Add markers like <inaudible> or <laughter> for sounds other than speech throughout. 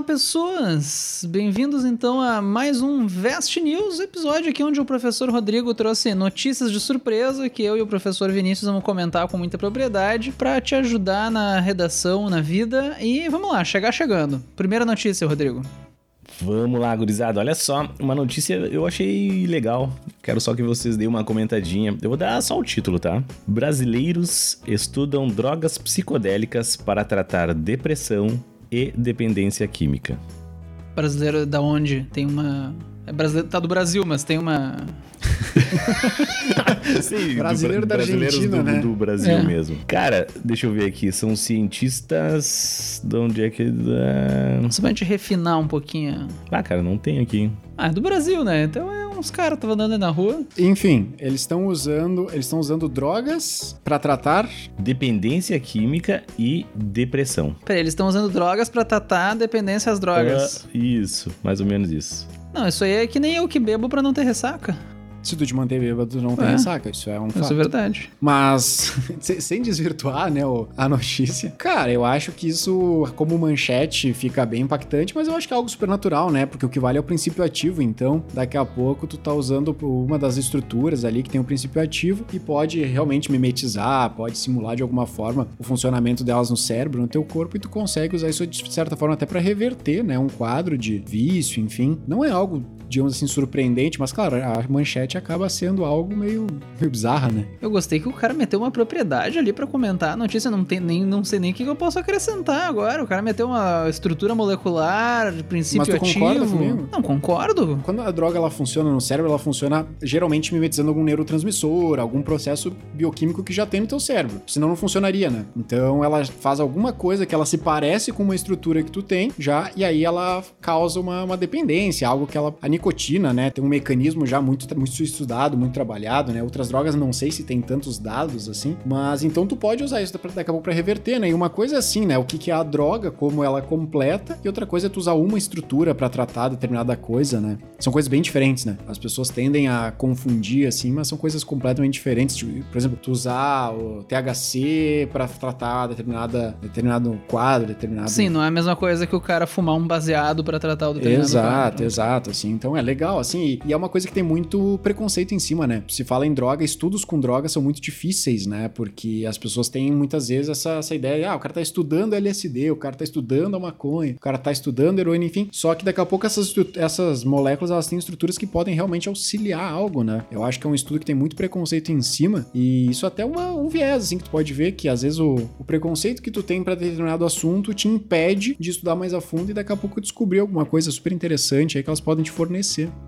Olá, pessoas! Bem-vindos então a mais um Vest News, episódio aqui onde o professor Rodrigo trouxe notícias de surpresa que eu e o professor Vinícius vamos comentar com muita propriedade para te ajudar na redação, na vida. E vamos lá, chegar chegando. Primeira notícia, Rodrigo. Vamos lá, gurizada. Olha só, uma notícia eu achei legal. Quero só que vocês deem uma comentadinha. Eu vou dar só o título, tá? Brasileiros estudam drogas psicodélicas para tratar depressão e dependência química. Brasileiro da onde? Tem uma. É brasileiro, tá do Brasil, mas tem uma. <laughs> Sim, Brasileiro da Argentina, do, né? do Brasil É. mesmo. Cara, deixa eu ver aqui. São cientistas. De onde é que. Ah, Só pra gente refinar um pouquinho. Ah, cara, não tem aqui. Ah, é do Brasil, né? Então é uns caras estavam andando aí na rua. Enfim, eles estão usando, eles estão usando drogas pra tratar. Dependência química e depressão. Peraí, eles estão usando drogas pra tratar dependência às drogas. Ah, isso, mais ou menos isso. Não, isso aí é que nem eu que bebo pra não ter ressaca. Se tu te manter bêbado, tu não tem É. ressaca. Isso é um Isso é fato. verdade. Mas, <laughs> se- sem desvirtuar, né, a notícia. Cara, eu acho que isso, como manchete, fica bem impactante, mas eu acho que é algo supernatural, né? Porque o que vale é o princípio ativo. Então, daqui a pouco, tu tá usando uma das estruturas ali que tem o princípio ativo e pode realmente mimetizar, pode simular de alguma forma o funcionamento delas no cérebro, no teu corpo, e tu consegue usar isso de certa forma até pra reverter, né? Um quadro de vício, enfim. Não é algo, digamos assim, surpreendente, mas claro, a manchete acaba sendo algo meio, meio bizarra, né? Eu gostei que o cara meteu uma propriedade ali pra comentar a notícia. Não, tem, nem, não sei nem o que eu posso acrescentar agora. O cara meteu uma estrutura molecular, princípio Mas tu ativo. concorda comigo? Não, concordo. Quando a droga ela funciona no cérebro, ela funciona geralmente mimetizando algum neurotransmissor, algum processo bioquímico que já tem no teu cérebro. Senão não funcionaria, né? Então ela faz alguma coisa que ela se parece com uma estrutura que tu tem já, e aí ela causa uma, uma dependência, algo que ela. A nicotina, né? Tem um mecanismo já muito, muito estudado, muito trabalhado, né? Outras drogas não sei se tem tantos dados assim, mas então tu pode usar isso daqui a pouco pra reverter, né? E uma coisa é assim, né? O que, que é a droga, como ela é completa, e outra coisa é tu usar uma estrutura pra tratar determinada coisa, né? São coisas bem diferentes, né? As pessoas tendem a confundir assim, mas são coisas completamente diferentes. Tipo, por exemplo, tu usar o THC pra tratar determinada, determinado quadro, determinado. Sim, não é a mesma coisa que o cara fumar um baseado pra tratar o determinado Exato, quadro. exato, assim. Então é legal, assim, e, é uma coisa que tem muito preconceito em cima, né? Se fala em droga, estudos com droga são muito difíceis, né? Porque as pessoas têm muitas vezes essa, essa ideia, ah, o cara tá estudando LSD, o cara tá estudando a maconha, o cara tá estudando heroína, enfim. Só que daqui a pouco essas, essas moléculas, elas têm estruturas que podem realmente auxiliar algo, né? Eu acho que é um estudo que tem muito preconceito em cima, e isso até uma, um viés, assim, que tu pode ver que às vezes o, o preconceito que tu tem pra determinado assunto te impede de estudar mais a fundo e daqui a pouco descobrir alguma coisa super interessante aí que elas podem te fornecer.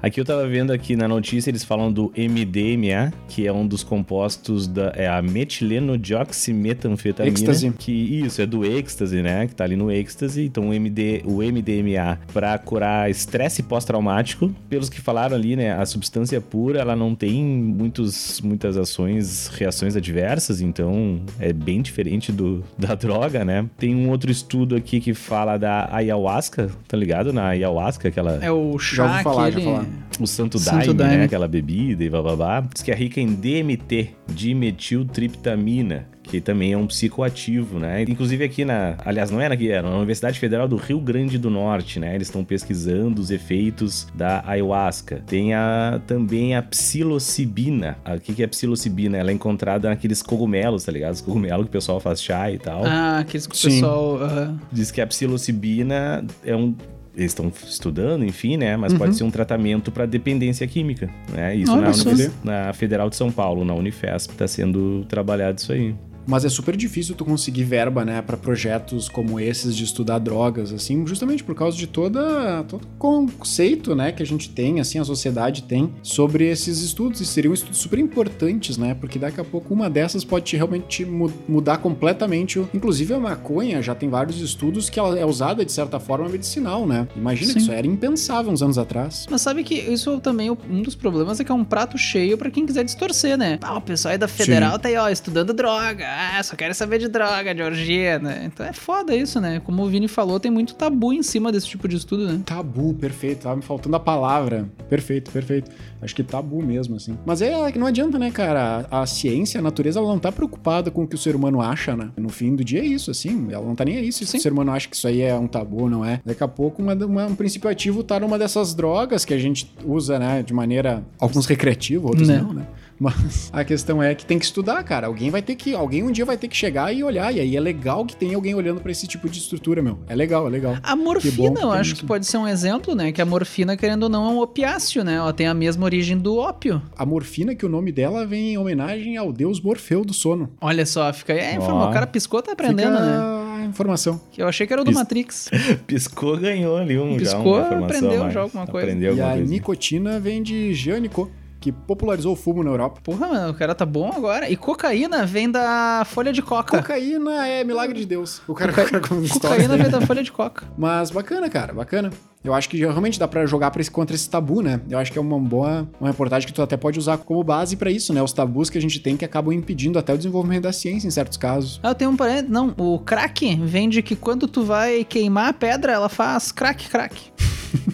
Aqui eu tava vendo aqui na notícia, eles falam do MDMA, que é um dos compostos da é a metileno-dioximetanfetamina. Êxtase. Que isso, é do êxtase, né? Que tá ali no êxtase. Então o, MD, o MDMA pra curar estresse pós-traumático. Pelos que falaram ali, né? A substância pura, ela não tem muitos, muitas ações, reações adversas, então é bem diferente do, da <laughs> droga, né? Tem um outro estudo aqui que fala da ayahuasca, tá ligado? Na ayahuasca, aquela É o chá falar, já falar. o santo, Santo daime, daime. né? Aquela bebida e bababá. Diz que é rica em DMT, dimetiltriptamina, que também é um psicoativo, né? Inclusive aqui na... Aliás, não era aqui, era na Universidade Federal do Rio Grande do Norte, né? Eles estão pesquisando os efeitos da ayahuasca. Tem a, também a psilocibina. Ah, O que, é psilocibina? Ela é encontrada naqueles cogumelos, tá ligado? Os cogumelos que o pessoal faz chá e tal. Ah, aqueles que o Sim. pessoal... aham. Diz que a psilocibina é um. Eles estão estudando, enfim, né? Mas pode ser um tratamento para dependência química, né? Isso na, na Federal de São Paulo, na Unifesp, está sendo trabalhado isso aí. Mas é super difícil tu conseguir verba, né, pra projetos como esses de estudar drogas, assim, justamente por causa de toda todo conceito, né, que a gente tem, assim, a sociedade tem sobre esses estudos. E seriam estudos super importantes, né, porque daqui a pouco uma dessas pode te realmente mu- mudar completamente. o- Inclusive a maconha já tem vários estudos que ela é usada de certa forma medicinal, né? Imagina Sim. que isso era impensável uns anos atrás. Mas sabe que isso também, um dos problemas é que é um prato cheio pra quem quiser distorcer, né? Ah, o pessoal aí da federal tá aí, ó, estudando droga. Ah, só quero saber de droga, de orgia, né? Então é foda isso, né? Como o Vini falou, tem muito tabu em cima desse tipo de estudo, né? Tabu, perfeito. Tava me faltando a palavra. Perfeito, perfeito. Acho que tabu mesmo, assim. Mas é que não adianta, né, cara? A, a ciência, a natureza, ela não tá preocupada com o que o ser humano acha, né? No fim do dia é isso, assim. Ela não tá nem aí se Sim. o ser humano acha que isso aí é um tabu, não é. Daqui a pouco, uma, uma- um princípio ativo tá numa dessas drogas que a gente usa, né, de maneira. Alguns recreativos, outros Né. não, né? Mas <laughs> a questão é que tem que estudar, cara. Alguém vai ter que. Alguém um dia vai ter que chegar e olhar. E aí é legal que tem alguém olhando pra esse tipo de estrutura, meu. É legal, é legal. A Que morfina, bom que eu acho isso. que pode ser um exemplo, né? Que a morfina, querendo ou não, é um opiáceo, né? Ela tem a mesma origem do ópio. A morfina, que o nome dela vem em homenagem ao deus Morfeu do sono. Olha só, fica aí. É, informa- o cara piscou, tá aprendendo, Fica né? a informação. Que eu achei que era o do Pis- Matrix. <laughs> Piscou, ganhou ali um já Piscou, uma informação aprendeu mais. já alguma coisa. Aprendeu e alguma a coisa. nicotina vem de Jânico, que popularizou o fumo na Europa. Porra, mano, o cara tá bom agora. E cocaína vem da folha de coca. Cocaína é milagre de Deus. O cara, Coca- o cara história. Cocaína vem da folha de coca. <laughs> Mas bacana, cara, bacana. Eu acho que realmente dá pra jogar pra esse, contra esse tabu, né? Eu acho que é uma boa uma reportagem que tu até pode usar como base pra isso, né? Os tabus que a gente tem que acabam impedindo até o desenvolvimento da ciência em certos casos. Ah, eu tenho um parente. Não, o crack vem de que quando tu vai queimar a pedra, ela faz crack, crack.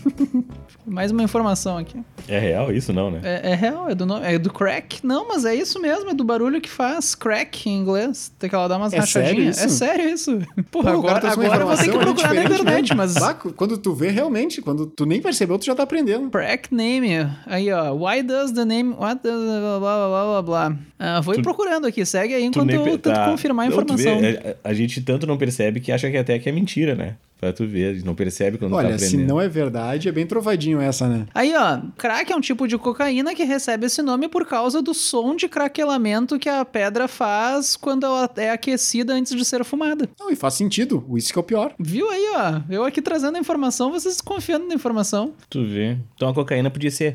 <laughs> Mais uma informação aqui. É real isso, não, né? É, é real, é do, nome, é do crack? Não, mas é isso mesmo, é do barulho que faz crack em inglês. Tem que ela dar umas É sério rachadinhas. isso? É sério isso. <laughs> Porra, Pô, o cara agora, uma agora eu vou ter que informação procurar na internet, mas. Quando tu vê realmente, quando tu nem percebeu, tu já tá aprendendo. Crack name. Aí, ó. Why does the name. What does. Blá blá blá blá blá. Ah, vou ir Tu- procurando aqui. Segue aí Tu enquanto nem eu tento tá. confirmar a Não, tu vê, informação. é, a, a gente tanto não percebe que acha que até que é mentira, né? Pra tu ver, a gente não percebe quando tá Olha, se aprendendo. não é verdade, é bem trovadinho essa, né? Aí, ó, crack é um tipo de cocaína que recebe esse nome por causa do som de craquelamento que a pedra faz quando ela é aquecida antes de ser fumada. Não, e faz sentido. Isso que é o pior. Viu aí, ó? Eu aqui trazendo a informação, vocês confiando na informação. Tu vê. Então a cocaína podia ser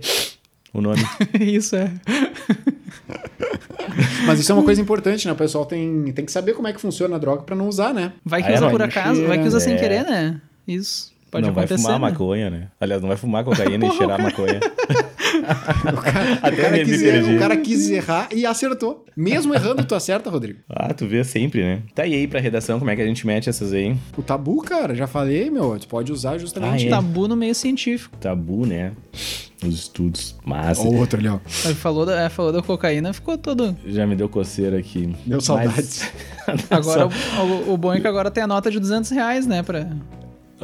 o nome. <laughs> Isso é. <laughs> Mas isso é uma coisa importante, né? O pessoal tem, tem que saber como é que funciona a droga pra não usar, né? Vai que Aí usa ela por acaso, vai que usa sem É. querer, né? Isso. Pode não acontecer. vai fumar né? maconha, né? Aliás, não vai fumar cocaína e cheirar maconha. <laughs> O cara, <laughs> Até o cara quis, perdi. o cara quis errar e acertou. Mesmo errando, tu acerta, Rodrigo. Ah, tu vê sempre, né? Tá e aí pra redação, como é que a gente mete essas aí? O tabu, cara, já falei, meu. Tu pode usar justamente. Ah, é? Tabu no meio científico. Tabu, né? Os estudos. Massa. Ou outro ali, ó. Ele falou da, falou da cocaína, ficou todo. Já me deu coceira aqui. Deu saudades. <laughs> Agora, o, o, o bom é que agora tem a nota de 200 reais, né? Pra...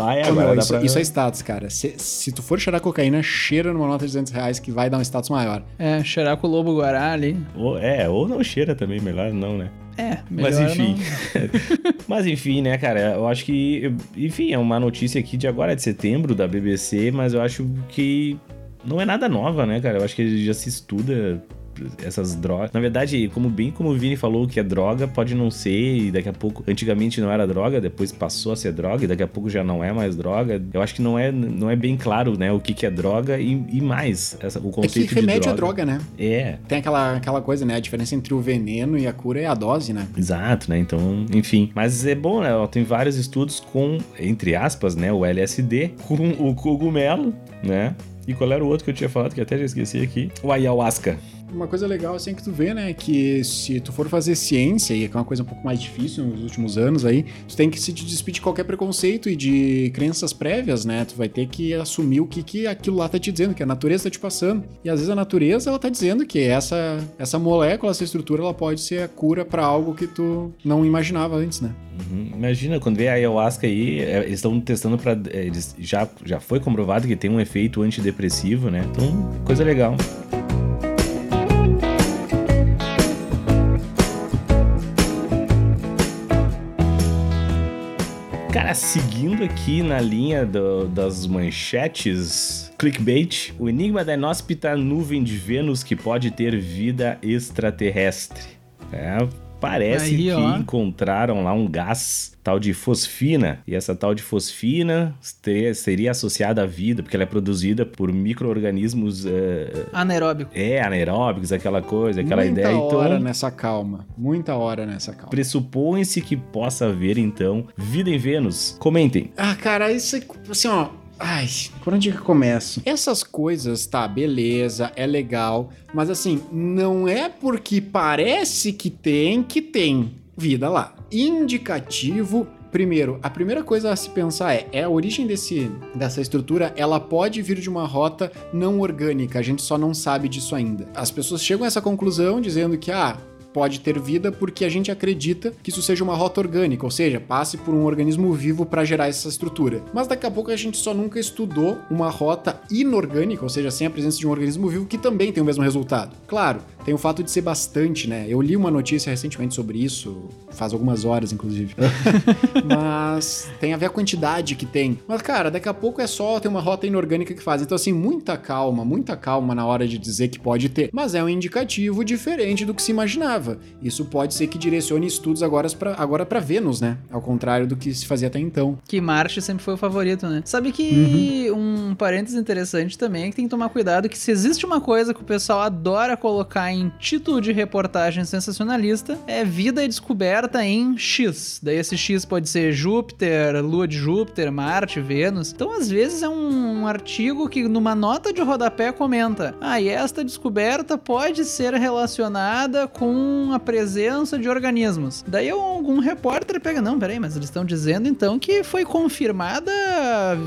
Ah, é, agora isso, pra... isso é status, cara. Se, se tu for cheirar cocaína, cheira numa nota de 200 reais que vai dar um status maior. É, cheirar com o lobo guará ali. Ou, é, ou não cheira também, melhor não, né? É, melhor Mas enfim. não- <laughs> mas enfim, né, cara? Eu acho que. Enfim, é uma notícia aqui de agora, de setembro, da BBC, mas eu acho que não é nada nova, né, cara? Eu acho que já se estuda essas drogas. Na verdade, como bem como o Vini falou que é droga, pode não ser, e daqui a pouco. Antigamente não era droga, depois passou a ser droga, e daqui a pouco já não é mais droga. Eu acho que não é, não é bem claro, né, o que, que é droga e, e mais. Essa, o É conceito que remete de droga. droga, né? É, Tem aquela, aquela coisa, né? A diferença entre o veneno e a cura é a dose, né? Exato, né? Então, enfim. Mas é bom, né? Tem vários estudos com, entre aspas, né? O LSD, com o cogumelo, né? E qual era o outro que eu tinha falado, que até já esqueci aqui? O ayahuasca. Uma coisa legal, assim, que tu vê, né? Que se tu for fazer ciência, e que é uma coisa um pouco mais difícil nos últimos anos aí, tu tem que se despedir de qualquer preconceito e de crenças prévias, né? Tu vai ter que assumir o que, que aquilo lá tá te dizendo, que a natureza tá te passando. E às vezes a natureza, ela tá dizendo que essa, essa molécula, essa estrutura, ela pode ser a cura pra algo que tu não imaginava antes, né? Uhum. Imagina, quando vê a ayahuasca aí, é, eles estão testando pra. é, Eles já, já foi comprovado que tem um efeito antidepressivo, né? Então, coisa legal. Cara, seguindo aqui na linha do- das manchetes, clickbait, o enigma da inóspita nuvem de Vênus que pode ter vida extraterrestre. É, parece Aí, que ó. encontraram lá um gás tal de fosfina, e essa tal de fosfina seria associada à vida, porque ela é produzida por micro-organismos é, Anaeróbico. é, anaeróbicos, aquela coisa, aquela Muita ideia. hora Então, nessa calma. Muita hora nessa calma. pressupõe-se que possa haver, então, vida em Vênus. Comentem. Ah, cara, isso é assim, ó. Ai, por onde que eu começo? Essas coisas, tá, beleza, é legal, mas assim, não é porque parece que tem que tem. vida lá. Indicativo Primeiro, a primeira coisa a se pensar é, é a origem desse, dessa estrutura, ela pode vir de uma rota não orgânica, a gente só não sabe disso ainda. As pessoas chegam a essa conclusão dizendo que, ah, pode ter vida porque a gente acredita que isso seja uma rota orgânica, ou seja, passe por um organismo vivo para gerar essa estrutura. Mas daqui a pouco a gente só nunca estudou uma rota inorgânica, ou seja, sem a presença de um organismo vivo que também tem o mesmo resultado. Claro, tem o fato de ser bastante, né? Eu li uma notícia recentemente sobre isso, faz algumas horas, inclusive. <laughs> Mas tem a ver a quantidade que tem. Mas, cara, daqui a pouco é só ter uma rota inorgânica que faz. Então, assim, muita calma, muita calma na hora de dizer que pode ter. Mas é um indicativo diferente do que se imaginava. Isso pode ser que direcione estudos agora para agora pra Vênus, né? Ao contrário do que se fazia até então. Que Marte sempre foi o favorito, né? Sabe que uhum. um parênteses interessante também é que tem que tomar cuidado que se existe uma coisa que o pessoal adora colocar em título de reportagem sensacionalista, é vida descoberta em X. Daí esse X pode ser Júpiter, Lua de Júpiter, Marte, Vênus. Então, às vezes, é um, um artigo que numa nota de rodapé comenta: ah, e esta descoberta pode ser relacionada com a presença de organismos. Daí algum repórter pega, não, peraí, mas eles estão dizendo então que foi confirmada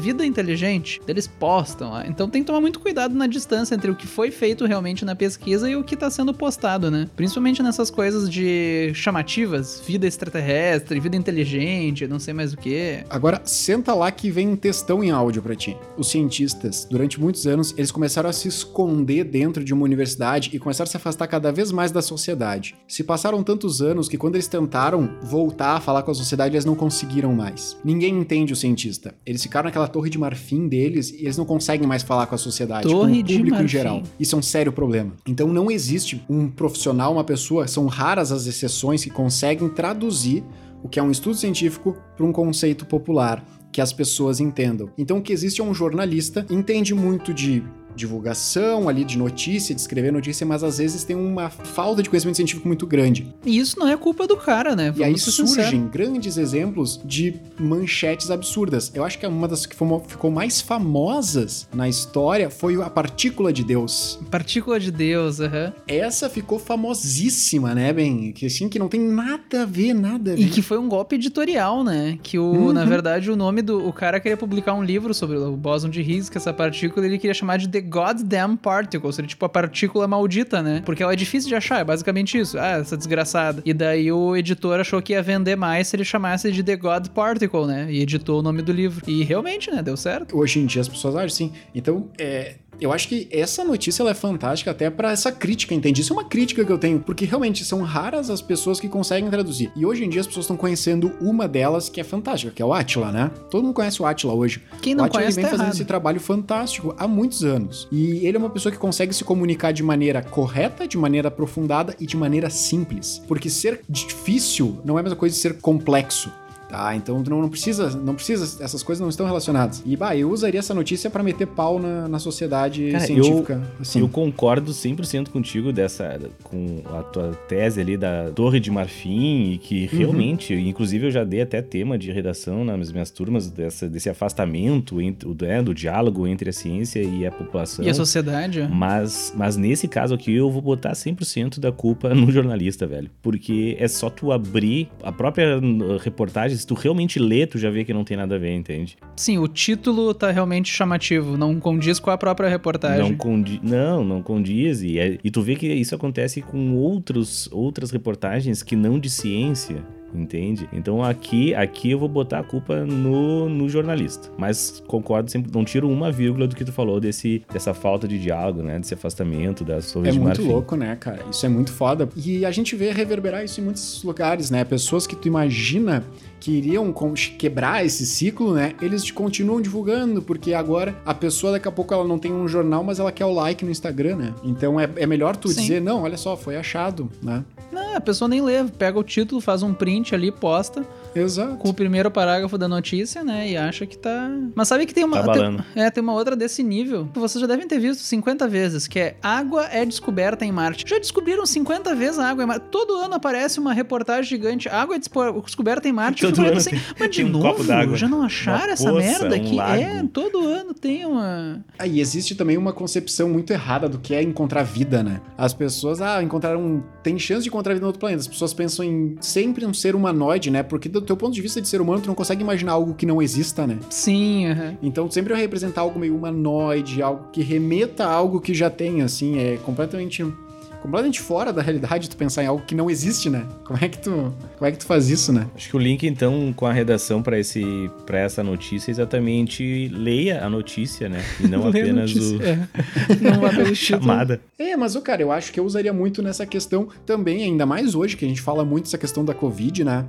vida inteligente. Eles postam lá. Então tem que tomar muito cuidado na distância entre o que foi feito realmente na pesquisa e o que está sendo postado, né? Principalmente nessas coisas de chamativas, vida extraterrestre, vida inteligente, não sei mais o que. Agora, senta lá que vem um textão em áudio para ti. Os cientistas, durante muitos anos, eles começaram a se esconder dentro de uma universidade e começaram a se afastar cada vez mais da sociedade. Se passaram tantos anos que quando eles tentaram voltar a falar com a sociedade, eles não conseguiram mais. Ninguém entende o cientista. Eles ficaram naquela torre de marfim deles e eles não conseguem mais falar com a sociedade, torre com o público em geral. Isso é um sério problema. Então não existe um profissional, uma pessoa, são raras as exceções que conseguem traduzir o que é um estudo científico para um conceito popular que as pessoas entendam. Então o que existe é um jornalista, entende muito de divulgação ali de notícia, de escrever notícia, mas às vezes tem uma falta de conhecimento científico muito grande. E isso não é culpa do cara, né? Vamos e aí surgem sincero. grandes exemplos de manchetes absurdas. Eu acho que uma das que ficou mais famosas na história foi a partícula de Deus. Partícula de Deus, aham. Uhum. Essa ficou famosíssima, né, bem? Que assim, que não tem nada a ver, nada a ver. E que foi um golpe editorial, né? Que o, uhum. na verdade, o nome do o cara queria publicar um livro sobre o bóson de Higgs, que essa partícula ele queria chamar de The goddamn particle, seria tipo a partícula maldita, né? Porque ela é difícil de achar, é basicamente isso. Ah, essa desgraçada. E daí o editor achou que ia vender mais se ele chamasse de The God Particle, né? E editou o nome do livro. E realmente, né? Deu certo. Hoje em dia as pessoas acham sim. Então, é, eu acho que essa notícia é fantástica até para essa crítica, entende? Isso é uma crítica que eu tenho, porque realmente são raras as pessoas que conseguem traduzir. E hoje em dia as pessoas estão conhecendo uma delas que é fantástica, que é o Atila, né? Todo mundo conhece o Atila hoje. Quem não o Atila conhece vem tá fazendo errado. esse trabalho fantástico há muitos anos. E ele é uma pessoa que consegue se comunicar de maneira correta, de maneira aprofundada e de maneira simples. Porque ser difícil não é a mesma coisa de ser complexo. Tá, então não, não precisa, não precisa, essas coisas não estão relacionadas. E bah, eu usaria essa notícia para meter pau na, na sociedade Cara, científica. Eu, assim. eu concordo 100% contigo dessa com a tua tese ali da Torre de Marfim e que uhum. realmente, uhum. inclusive eu já dei até tema de redação nas minhas turmas dessa, desse afastamento entre, é, do diálogo entre a ciência e a população. E a sociedade. Mas, mas nesse caso aqui eu vou botar 100% da culpa <laughs> no jornalista, velho. Porque é só tu abrir a própria reportagem se tu realmente lê, tu já vê que não tem nada a ver, entende? Sim, o título tá realmente chamativo, não condiz com a própria reportagem. Não condiz, não, não condiz. E, é, e tu vê que isso acontece com outros, outras reportagens que não de ciência entende? Então aqui, aqui eu vou botar a culpa no, no jornalista. Mas concordo sempre, não tiro uma vírgula do que tu falou desse, dessa falta de diálogo, né? Desse afastamento das torres é de muito louco, né, cara? Isso é muito foda. E a gente vê reverberar isso em muitos lugares, né? Pessoas que tu imagina que iriam quebrar esse ciclo, né? Eles continuam divulgando, porque agora a pessoa daqui a pouco ela não tem um jornal, mas ela quer o like no Instagram, né? Então é, é melhor tu Sim. dizer, não, olha só, foi achado, né? Não, a pessoa nem lê, pega o título, faz um print ali, posta Exato. com o primeiro parágrafo da notícia, né? E acha que tá. Mas sabe que tem uma. Tá tem, é, tem uma outra desse nível que vocês já devem ter visto 50 vezes, que é água é descoberta em Marte. Já descobriram 50 vezes a água em Marte. Todo ano aparece uma reportagem gigante. Água é descoberta em Marte. Todo ano assim, tem- mas de tem um novo? copo d'água, já não acharam uma essa poça, merda um aqui? lago. É, todo ano tem uma. Ah, e existe também uma concepção muito errada do que é encontrar vida, né? As pessoas, ah, encontraram. Tem chance de encontrar vida no outro planeta. As pessoas pensam em sempre um ser humanoide, né? Porque do teu ponto de vista de ser humano, tu não consegue imaginar algo que não exista, né? Sim, aham. Então sempre vai representar algo meio humanoide, algo que remeta a algo que já tem, assim, é completamente. Completamente fora da realidade tu pensar em algo que não existe, né? Como é que tu, como é que tu faz isso, né? Acho que o link, então, com a redação para esse para essa notícia é exatamente leia a notícia, né? E não <laughs> apenas o é. Não <laughs> chamada. É, mas, ô, cara, eu acho que eu usaria muito nessa questão também, ainda mais hoje, que a gente fala muito dessa questão da Covid, né?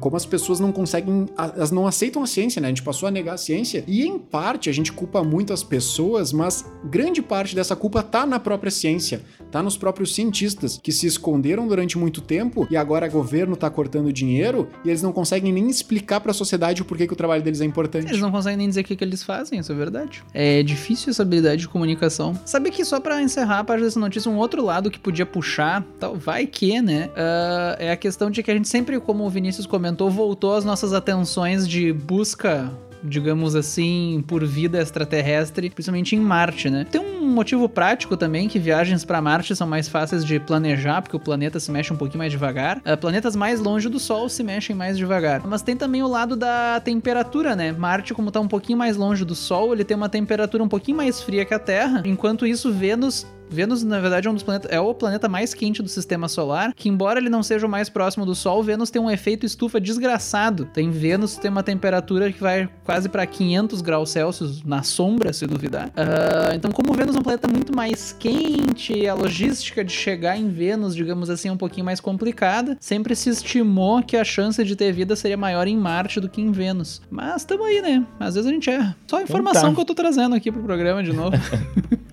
Como as pessoas não conseguem, elas não aceitam a ciência, né? A gente passou a negar a ciência. E, em parte, a gente culpa muito as pessoas, mas grande parte dessa culpa tá na própria ciência, tá nos próprios cientistas, que se esconderam durante muito tempo e agora o governo tá cortando dinheiro e eles não conseguem nem explicar pra sociedade o porquê que o trabalho deles é importante. Eles não conseguem nem dizer o que, que eles fazem, isso é verdade. É difícil essa habilidade de comunicação. Sabe que só pra encerrar a parte dessa notícia, um outro lado que podia puxar, tal, vai que, né? ah, é a questão de que a gente sempre, como o Vinícius comentou, voltou as nossas atenções de busca. Digamos assim, por vida extraterrestre, principalmente em Marte, né? Tem um motivo prático também que viagens pra Marte são mais fáceis de planejar, porque o planeta se mexe um pouquinho mais devagar. Ah, planetas mais longe do Sol se mexem mais devagar. Mas tem também o lado da temperatura, né? Marte, como tá um pouquinho mais longe do Sol, ele tem uma temperatura um pouquinho mais fria que a Terra. Enquanto isso, Vênus Vênus, na verdade, é um dos planetas, é o planeta mais quente do sistema solar, que embora ele não seja o mais próximo do Sol, Vênus tem um efeito estufa desgraçado. Tem Vênus tem uma temperatura que vai quase para 500 graus Celsius na sombra, se duvidar. Ah, então, como Vênus é um planeta muito mais quente, a logística de chegar em Vênus, digamos assim, é um pouquinho mais complicada. Sempre se estimou que a chance de ter vida seria maior em Marte do que em Vênus. Mas tamo aí, né? Às vezes a gente erra. Só a informação tá. que eu tô trazendo aqui pro programa de novo. <laughs>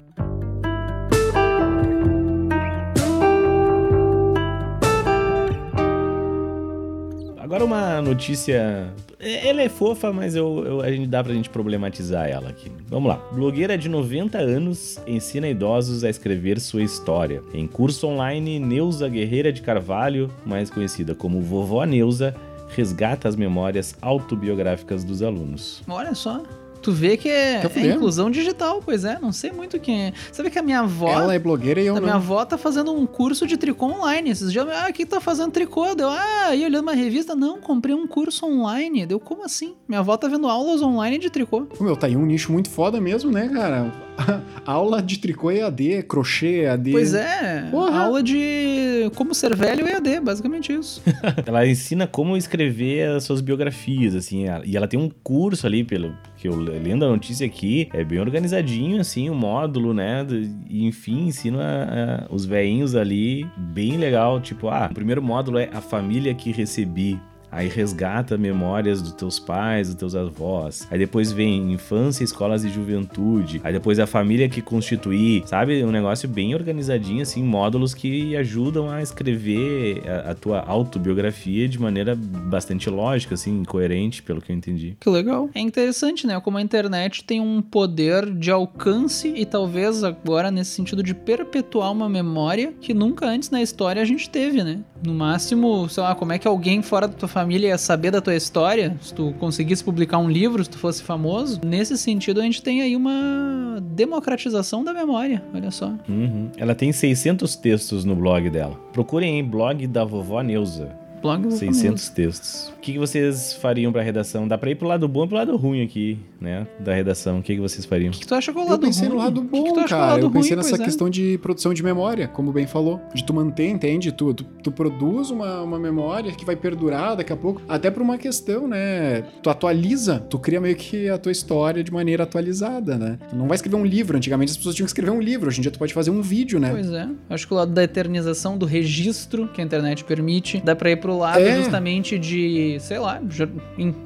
Agora uma notícia. é- Ela é fofa, mas eu, eu- a gente dá pra gente problematizar ela aqui. Vamos lá. Blogueira de 90 anos ensina idosos a escrever sua história. Em curso online, Neuza Guerreira de Carvalho, mais conhecida como Vovó Neuza, resgata as memórias autobiográficas dos alunos. Olha só. Tu vê que é, é inclusão digital, pois é. Não sei muito quem é. Sabe que a minha avó. Ela é blogueira e eu a minha não. avó tá fazendo um curso de tricô online. Esses dias, ah, quem tá fazendo tricô? Deu, ah, e olhando uma revista, não, comprei um curso online. Deu, como assim? Minha avó tá vendo aulas online de tricô. Pô, Meu, tá aí um nicho muito foda mesmo, né, cara? <laughs> Aula de tricô EAD, crochê EAD. Pois é, Porra. aula de como ser velho e EAD, basicamente isso. <laughs> Ela ensina como escrever as suas biografias, assim, e ela tem um curso ali, pelo que eu le- lendo a notícia aqui, é bem organizadinho, assim, o módulo, né, e enfim, ensina a- os veinhos ali, bem legal, tipo, ah, o primeiro módulo é a família que recebi, Aí resgata memórias dos teus pais, dos teus avós. Aí depois vem infância, escolas e juventude. Aí depois a família que constitui, sabe? Um negócio bem organizadinho, assim, módulos que ajudam a escrever a, a tua autobiografia de maneira bastante lógica, assim, coerente, pelo que eu entendi. Que legal. É interessante, né? Como a internet tem um poder de alcance e talvez agora nesse sentido de perpetuar uma memória que nunca antes na história a gente teve, né? No máximo, sei lá, como é que alguém fora da tua família ia saber da tua história se tu conseguisse publicar um livro, se tu fosse famoso? Nesse sentido, a gente tem aí uma democratização da memória, olha só. Uhum. Ela tem 600 textos no blog dela. Procurem aí, blog da vovó Neuza. Blog do 600 textos. O que, que vocês fariam pra redação? Dá pra ir pro lado bom e pro lado ruim aqui, né? Da redação. O que, que vocês fariam? O que, que tu acha que é o Eu lado pensei ruim? no lado bom, que tu acha que é cara. lado Eu pensei ruim? nessa é. questão de produção de memória, como bem falou. De tu manter, entende? Tu, tu, tu produz uma, uma memória que vai perdurar daqui a pouco. Até por uma questão, né? Tu atualiza, tu cria meio que a tua história de maneira atualizada, né? Tu não vai escrever um livro. Antigamente as pessoas tinham que escrever um livro. Hoje em dia tu pode fazer um vídeo, né? Pois é. Acho que o lado da eternização, do registro que a internet permite, dá pra ir pro lado É. justamente de, sei lá,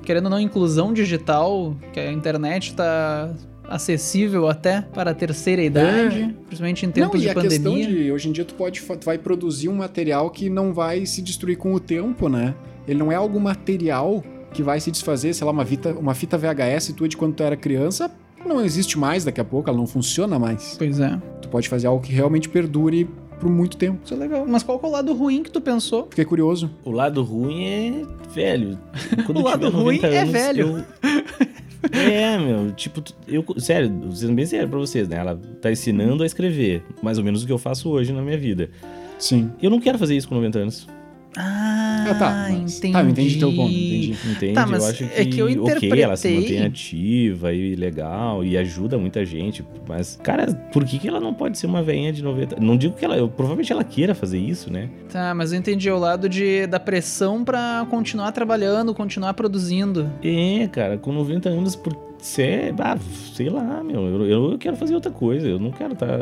querendo ou não, inclusão digital, que a internet tá acessível até para a terceira idade, principalmente em tempos É. não, e de a questão pandemia. de hoje em dia tu pode tu vai produzir um material que não vai se destruir com o tempo, né? Ele não é algo material que vai se desfazer, sei lá, uma fita, uma fita VHS tua de quando tu era criança, não existe mais daqui a pouco, ela não funciona mais. Pois é. Tu pode fazer algo que realmente perdure por muito tempo. Isso é legal. Mas qual que é o lado ruim que tu pensou? Fiquei curioso. O lado ruim é velho. <laughs> Quando O lado ruim 90 é anos, velho. eu- É, meu, tipo, eu, sério, sendo bem sério pra vocês, né? Ela tá ensinando a escrever, mais ou menos o que eu faço hoje na minha vida. Sim. Eu não quero fazer isso com 90 anos. Ah, Ah, tá, mas- entendi. tá, eu entendi teu ponto, entendi. Entende? Tá, mas eu acho que, é que eu ok, ela se interpretei- mantém ativa e legal e ajuda muita gente. Mas, cara, por que, que ela não pode ser uma veinha de 90? Não digo que ela. Eu, provavelmente ela queira fazer isso, né? Tá, mas eu entendi o lado de, da pressão pra continuar trabalhando, continuar produzindo. É, cara, com 90 anos, por ser. Ah, sei lá, meu. Eu, eu quero fazer outra coisa. Eu não quero estar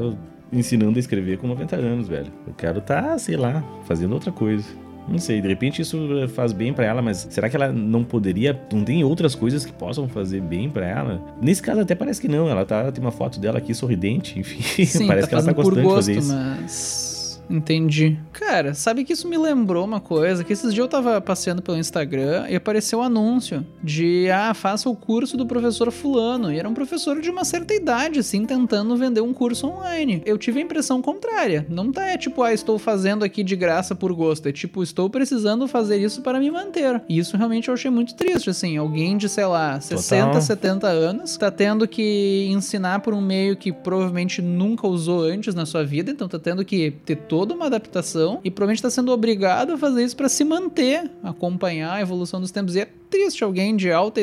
ensinando a escrever com 90 anos, velho. Eu quero estar, sei lá, fazendo outra coisa. Não sei, de repente isso faz bem pra ela, mas será que ela não poderia. Não tem outras coisas que possam fazer bem pra ela? Nesse caso, até parece que não. Ela tá, tem uma foto dela aqui sorridente, enfim. <laughs> Sim, parece tá que ela tá gostando de fazer isso. mas. Entendi. Cara, sabe que isso me lembrou uma coisa? Que esses dias eu tava passeando pelo Instagram e apareceu um anúncio de, ah, faça o curso do professor Fulano. E era um professor de uma certa idade, assim, tentando vender um curso online. Eu tive a impressão contrária. Não tá, é tipo, ah, estou fazendo aqui de graça por gosto. É tipo, estou precisando fazer isso para me manter. E isso realmente eu achei muito triste, assim. Alguém de, sei lá, 60, Total. 70 anos, tá tendo que ensinar por um meio que provavelmente nunca usou antes na sua vida, então tá tendo que ter toda uma adaptação e provavelmente tá sendo obrigado a fazer isso pra se manter, acompanhar a evolução dos tempos. E é triste alguém de alta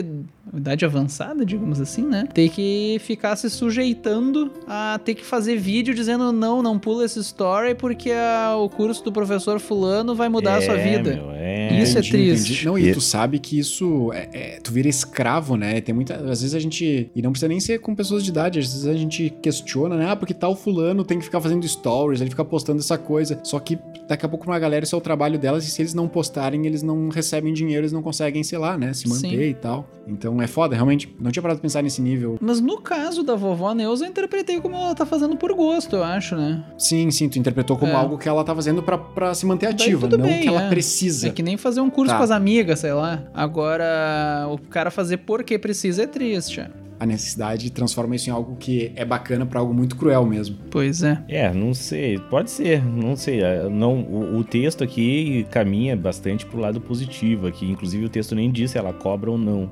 idade avançada, digamos assim, né? Ter que ficar se sujeitando a ter que fazer vídeo dizendo não, não pula esse story porque a- o curso do professor fulano vai mudar a sua É, vida. meu, é. Isso é Entendi, triste. entendi. Não, e tu sabe que isso é, é- tu vira escravo, né? Tem muita, às vezes a gente e não precisa nem ser com pessoas de idade, às vezes a gente questiona, né? Ah, porque tal fulano tem que ficar fazendo stories, ele fica postando essa coisa. Só que daqui a pouco uma galera isso é o trabalho delas e se eles não postarem, eles não recebem dinheiro, eles não conseguem, sei lá, né, se manter Sim. e tal. Então é foda, realmente. Não tinha parado pra pensar nesse nível. Mas no caso da vovó Neuza, eu interpretei como ela tá fazendo por gosto, eu acho, né? Sim, sim, tu interpretou como É. algo que ela tá fazendo pra, pra se manter ativa, tudo não bem, que ela é. precisa. É que nem fazer um curso Tá. com as amigas, sei lá. Agora, o cara fazer porque precisa é triste. A necessidade transforma isso em algo que é bacana pra algo muito cruel mesmo. Pois é. É, não sei, pode ser, não sei. é, Não, o, o texto aqui caminha bastante pro lado positivo aqui. Inclusive o texto nem diz se ela cobra ou não.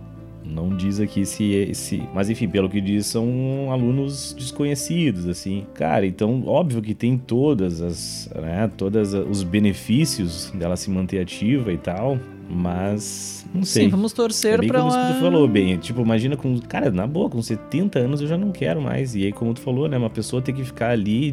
Não diz aqui se, se. Mas enfim, pelo que diz, são alunos desconhecidos, assim. Cara, então, óbvio que tem todas as. né, todos os benefícios dela se manter ativa e tal. Mas. Não sei. Sim, vamos torcer É bem pra como que tu falou, bem. Tipo, imagina com. Cara, na boa, com 70 anos eu já não quero mais. E aí, como tu falou, né? Uma pessoa ter que ficar ali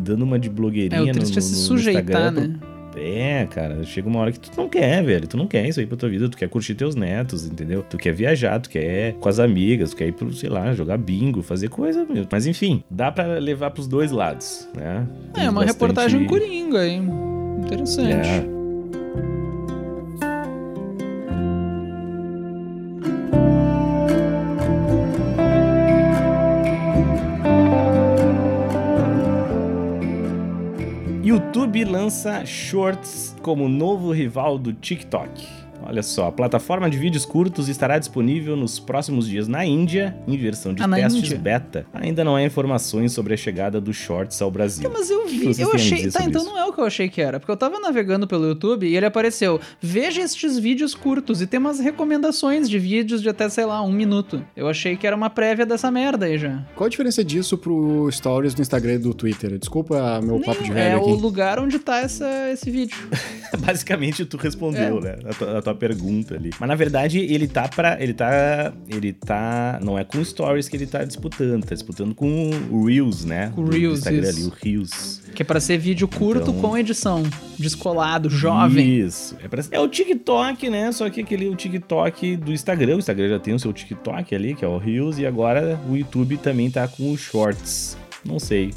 dando uma de blogueirinha É, o no, triste é no- se no sujeitar, Instagram né? É, cara, chega uma hora que tu não quer, velho. Tu não quer isso aí pra tua vida. Tu quer curtir teus netos, entendeu? Tu quer viajar, tu quer ir com as amigas, tu quer ir pro, sei lá, jogar bingo, fazer coisa mesmo. Mas enfim, dá pra levar pros dois lados, né? É, Temos uma bastante- reportagem coringa, hein? Interessante. É. YouTube lança Shorts como novo rival do TikTok. Olha só, a plataforma de vídeos curtos estará disponível nos próximos dias na Índia, em versão de Ah, testes Índia? beta. Ainda não há informações sobre a chegada dos Shorts ao Brasil. Tá, mas eu vi, eu achei. Tá, então isso? não é o que eu achei que era. Porque eu tava navegando pelo YouTube e ele apareceu. Veja estes vídeos curtos e tem umas recomendações de vídeos de até, sei lá, um minuto. Eu achei que era uma prévia dessa merda aí já. Qual a diferença disso pro stories do Instagram e do Twitter? Desculpa meu papo de velho é aqui. o lugar onde tá essa, esse vídeo. <laughs> Basicamente, tu respondeu, É. né? A tua, a tua pergunta ali. Mas na verdade, ele tá pra. Ele tá. Ele tá. Não é com stories que ele tá disputando, tá disputando com o Reels, né? Com o Do- do Reels, Instagram isso. ali, o Reels. Que é pra ser vídeo curto Então- com edição. Descolado, jovem. Isso. É, pra- é o TikTok, né? Só que aquele o TikTok do Instagram. O Instagram já tem o seu TikTok ali, que é o Reels, e agora o YouTube também tá com os Shorts. Não sei.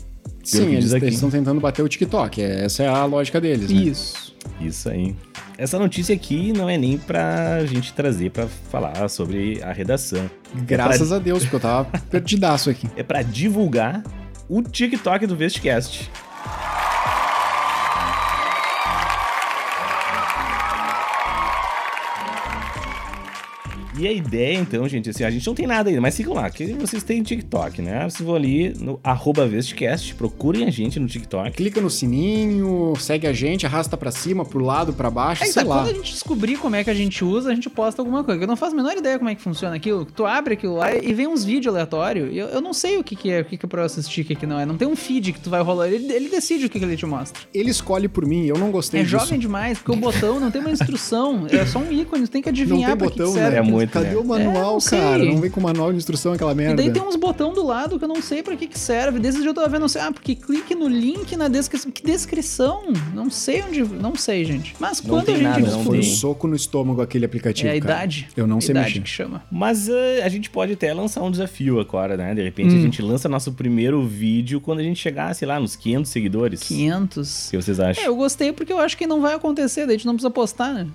Pelo Sim, que eles aqui. estão tentando bater o TikTok. é- Essa é a lógica deles, né? Isso. Isso aí. Essa notícia aqui não é nem pra gente trazer pra falar sobre a redação. Graças a Deus, porque eu tava <laughs> perdidaço aqui. É pra divulgar o TikTok do Vestcast. E a ideia, então, gente, assim, a gente não tem nada ainda, mas sigam lá, que vocês têm TikTok, né? Vocês vão ali no arroba Vestcast, procurem a gente no TikTok. Clica no sininho, segue a gente, arrasta pra cima, pro lado, pra baixo, Aí sei tá, lá. quando a gente descobrir como é que a gente usa, a gente posta alguma coisa. Eu não faço a menor ideia como é que funciona aquilo. Tu abre aquilo lá e vem uns vídeos aleatórios. E eu, eu não sei o que, que é, o que, que é pra eu assistir, o que, que não é. Não tem um feed que tu vai rolar. Ele, ele decide o que, que ele te mostra. Ele escolhe por mim, eu não gostei É disso. jovem demais, porque o botão não tem uma instrução. É só um ícone, tu tem que Não adivinhar tem pra que que botão, serve. né? É muito, Cadê o manual, É, não cara? Não vem com manual de instrução aquela E merda. daí tem uns botão do lado que eu não sei pra que que serve. Desde dia eu tava vendo assim, ah, porque clique no link na descrição. Que descrição? Não sei onde. Não sei, gente. Mas Não quando tem a gente nada, não Foi um soco no estômago aquele aplicativo, É a cara. idade. Eu não sei idade mexer. que chama. Mas eh, a gente pode até lançar um desafio agora, né? De repente a Hum. gente lança nosso primeiro vídeo quando a gente chegar, sei lá, nos 500 seguidores. 500. O que vocês acham? É, eu gostei porque eu acho que não vai acontecer, daí a gente não precisa postar, né?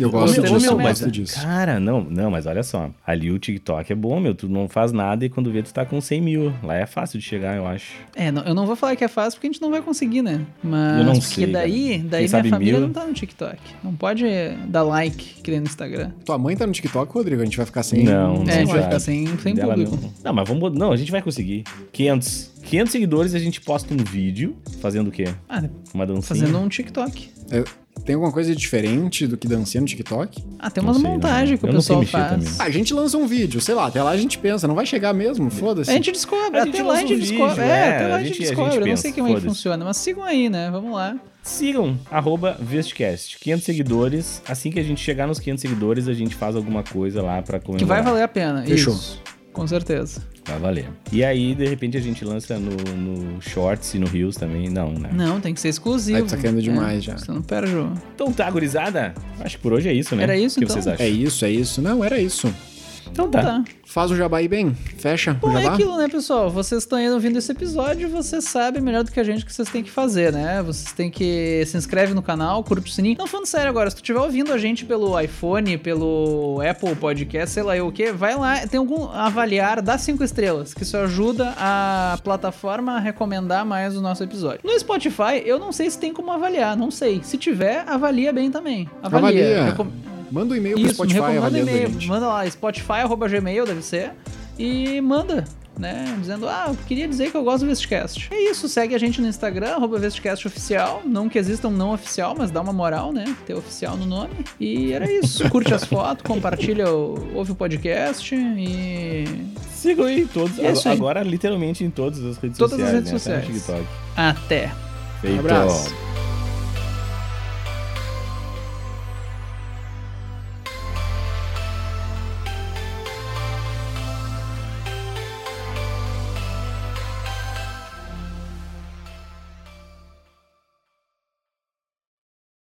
Eu gosto meu, disso, meu, eu gosto mas, disso. Cara, não, não, mas olha só. Ali o TikTok é bom, meu. Tu não faz nada e quando vê, tu tá com 100 mil. Lá é fácil de chegar, eu acho. É, não- eu não vou falar que é fácil porque a gente não vai conseguir, né? Mas Eu não porque sei, daí, cara. daí Quem minha família mil? não tá no TikTok. Não pode dar like que nem no Instagram. Tua mãe tá no TikTok, Rodrigo? A gente vai ficar sem... Não, é, a gente vai ficar sem, sem público. não. Não, mas vamos. Não, a gente vai conseguir. 500. 500 seguidores a gente posta um vídeo fazendo o quê? Ah, Uma dancinha. fazendo um TikTok. É, Tem alguma coisa diferente do que dancinha no TikTok? Ah, tem umas sei, montagens não. que o Eu sei pessoal faz. também. Ah, a gente lança um vídeo, sei lá, até lá a gente pensa, não vai chegar mesmo, foda-se. A gente descobre, A até gente lá a gente um descobre. vídeo, é, é, até lá a a gente, gente- a gente descobre. eu não sei como é que funciona, mas sigam aí, né? Vamos lá. Sigam, arroba Vestcast. 500 seguidores. Assim que a gente chegar nos 500 seguidores, a gente faz alguma coisa lá pra comemorar. Que vai valer a pena. Fechou. Isso. Com certeza. Vai valer. E aí, de repente, a gente lança no, no Shorts e no Reels também. Não, né? Não, tem que ser exclusivo. Aí tu tá querendo demais É, já. Você não perde o... Então tá, gurizada. Acho que por hoje é isso, né? Era isso, O que então? vocês acham? É isso, é isso. Não, era isso. Então tá. Tá. Faz o jabá aí bem. Fecha Bom, o é jabá. aquilo, né, pessoal? Vocês estão aí ouvindo esse episódio, vocês sabem melhor do que a gente o que vocês têm que fazer, né? Vocês têm que se inscreve no canal, curte o sininho. Não falando sério agora, se tu estiver ouvindo a gente pelo iPhone, pelo Apple Podcast, sei lá eu o que, vai lá, tem algum avaliar, dá cinco estrelas, que isso ajuda a plataforma a recomendar mais o nosso episódio. No Spotify, eu não sei se tem como avaliar, não sei. Se tiver, avalia bem também. Avalia. Avalia. Recom- Manda um e-mail pro isso, Spotify recomenda avaliando a e-mail. Manda lá, spotify.gmail deve ser. E manda, né? Dizendo, ah, eu queria dizer que eu gosto do Vestcast. É isso, segue a gente no Instagram, arroba Vestcast Oficial. Não que exista um não oficial, mas dá uma moral, né? Ter oficial no nome. E era isso. Curte as fotos, compartilha, o- ouve o podcast e. Sigam aí todos. É isso aí. Agora, literalmente, em todas as redes Todas as sociais. redes né? Até no sociais. Até! Feito. abraço.